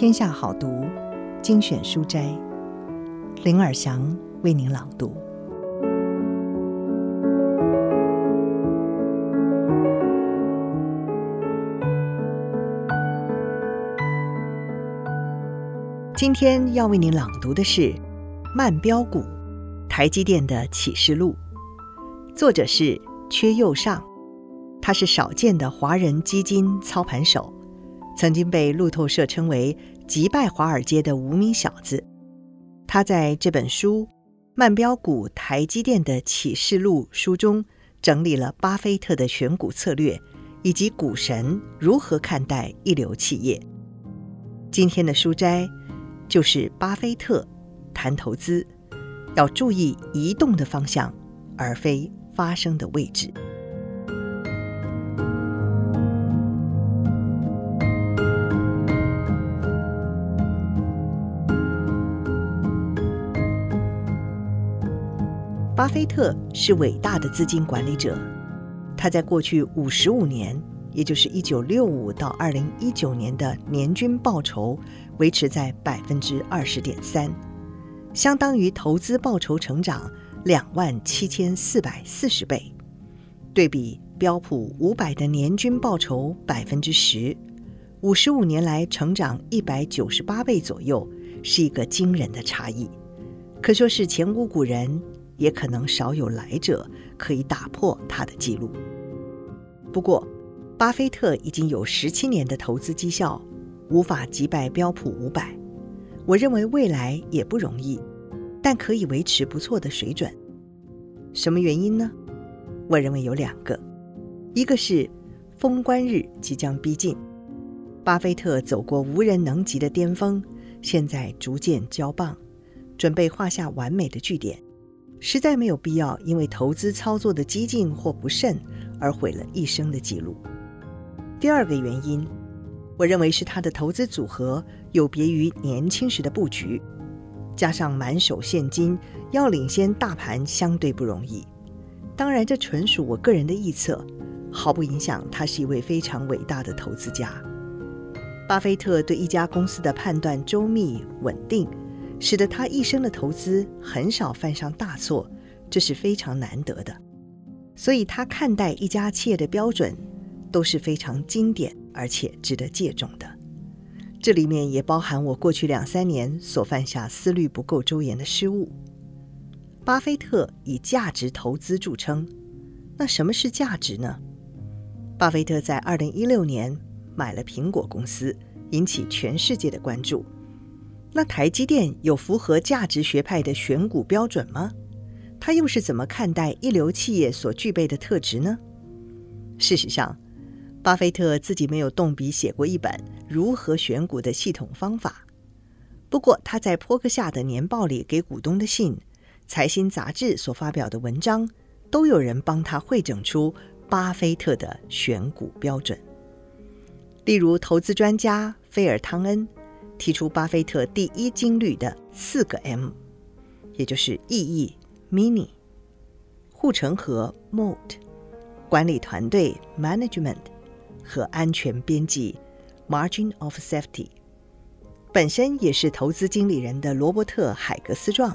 天下好读精选书斋，林尔祥为您朗读。今天要为您朗读的是《慢飙股：台积电的启示录》，作者是阙又上，他是少见的华人基金操盘手。曾经被路透社称为击败华尔街的无名小子。他在这本书《慢飙股台积电的启示录》书中，整理了巴菲特的选股策略，以及股神如何看待一流企业。今天的书斋就是巴菲特谈投资，要注意移动的方向，而非发生的位置。巴菲特是伟大的资金管理者，他在过去五十五年，也就是一九六五到二零一九年的年均报酬维持在百分之二十点三，相当于投资报酬成长两万七千四百四十倍，对比标普五百的年均报酬百分之十，五十五年来成长一百九十八倍左右，是一个惊人的差异，可说是前无古人。也可能少有来者可以打破他的记录。不过，巴菲特已经有十七年的投资绩效，无法击败标普五百。我认为未来也不容易，但可以维持不错的水准。什么原因呢？我认为有两个，一个是封关日即将逼近，巴菲特走过无人能及的巅峰，现在逐渐交棒，准备画下完美的句点。实在没有必要因为投资操作的激进或不慎而毁了一生的记录。第二个原因，我认为是他的投资组合有别于年轻时的布局，加上满手现金，要领先大盘相对不容易。当然，这纯属我个人的臆测，毫不影响他是一位非常伟大的投资家。巴菲特对一家公司的判断周密稳定。使得他一生的投资很少犯上大错，这是非常难得的。所以，他看待一家企业的标准都是非常经典而且值得借重的。这里面也包含我过去两三年所犯下思虑不够周延的失误。巴菲特以价值投资著称，那什么是价值呢？巴菲特在二零一六年买了苹果公司，引起全世界的关注。那台积电有符合价值学派的选股标准吗？他又是怎么看待一流企业所具备的特质呢？事实上，巴菲特自己没有动笔写过一本如何选股的系统方法。不过，他在坡克夏的年报里给股东的信、财新杂志所发表的文章，都有人帮他汇整出巴菲特的选股标准。例如，投资专家菲尔汤恩。提出巴菲特第一金律的四个 M，也就是意义 （Meaning）、护城河 （Moat）、管理团队 （Management） 和安全边际 （Margin of Safety）。本身也是投资经理人的罗伯特·海格斯壮，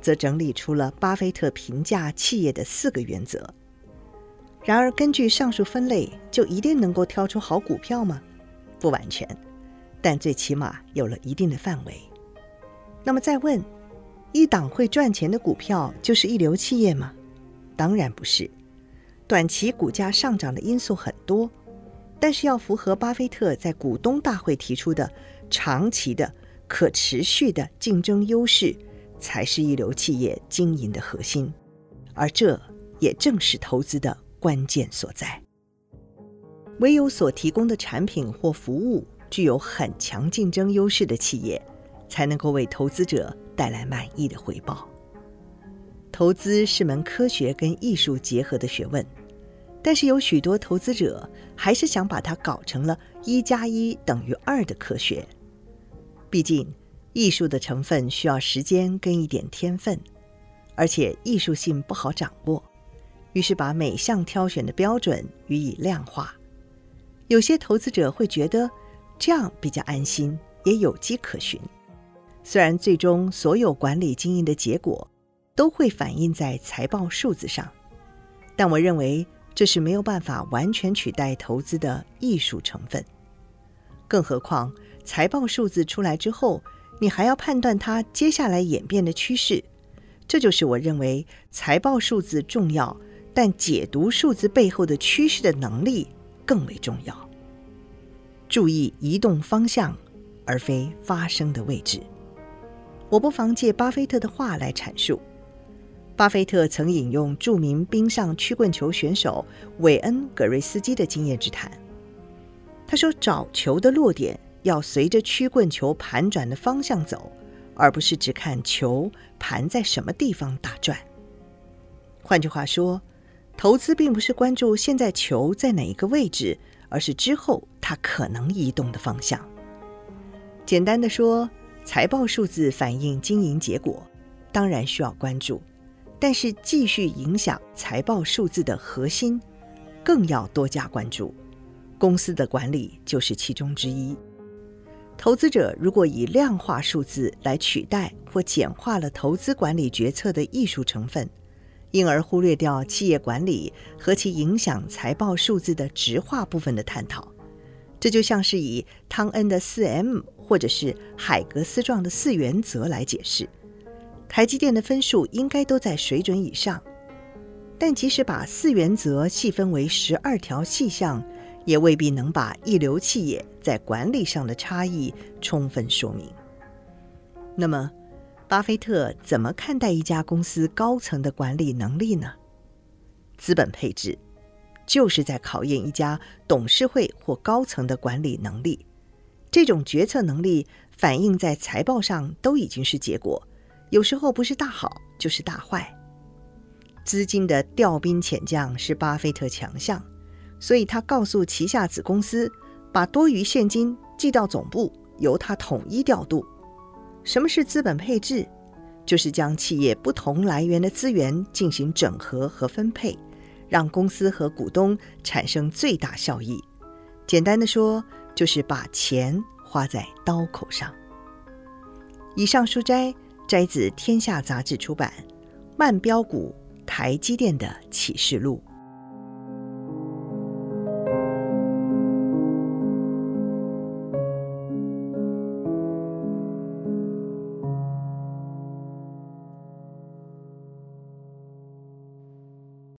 则整理出了巴菲特评价企业的四个原则。然而，根据上述分类，就一定能够挑出好股票吗？不完全。但最起码有了一定的范围。那么再问，一档会赚钱的股票就是一流企业吗？当然不是。短期股价上涨的因素很多，但是要符合巴菲特在股东大会提出的长期的可持续的竞争优势，才是一流企业经营的核心。而这也正是投资的关键所在。唯有所提供的产品或服务，具有很强竞争优势的企业，才能够为投资者带来满意的回报。投资是门科学跟艺术结合的学问，但是有许多投资者还是想把它搞成了一加一等于二的科学。毕竟，艺术的成分需要时间跟一点天分，而且艺术性不好掌握，于是把每项挑选的标准予以量化。有些投资者会觉得，这样比较安心，也有迹可循。虽然最终所有管理经营的结果都会反映在财报数字上，但我认为这是没有办法完全取代投资的艺术成分。更何况，财报数字出来之后，你还要判断它接下来演变的趋势。这就是我认为财报数字重要，但解读数字背后的趋势的能力更为重要。注意移动方向，而非发生的位置。我不妨借巴菲特的话来阐述。巴菲特曾引用著名冰上曲棍球选手韦恩·格瑞斯基的经验之谈。他说：“找球的落点要随着曲棍球盘转的方向走，而不是只看球盘在什么地方打转。”换句话说，投资并不是关注现在球在哪一个位置，而是之后它可能移动的方向。简单的说，财报数字反映经营结果，当然需要关注，但是继续影响财报数字的核心，更要多加关注。公司的管理就是其中之一。投资者如果以量化数字来取代或简化了投资管理决策的艺术成分，因而忽略掉企业管理和其影响财报数字的直化部分的探讨。这就像是以汤恩的四 M 或者是海格斯状的四原则来解释，台积电的分数应该都在水准以上，但即使把四原则细分为十二条细项，也未必能把一流企业在管理上的差异充分说明。那么，巴菲特怎么看待一家公司高层的管理能力呢？资本配置。就是在考验一家董事会或高层的管理能力，这种决策能力反映在财报上都已经是结果，有时候不是大好就是大坏。资金的调兵遣将是巴菲特强项，所以他告诉旗下子公司，把多余现金寄到总部，由他统一调度。什么是资本配置？就是将企业不同来源的资源进行整合和分配。让公司和股东产生最大效益。简单的说，就是把钱花在刀口上。以上书摘摘自《天下杂志》出版《慢标股台积电的启示录》。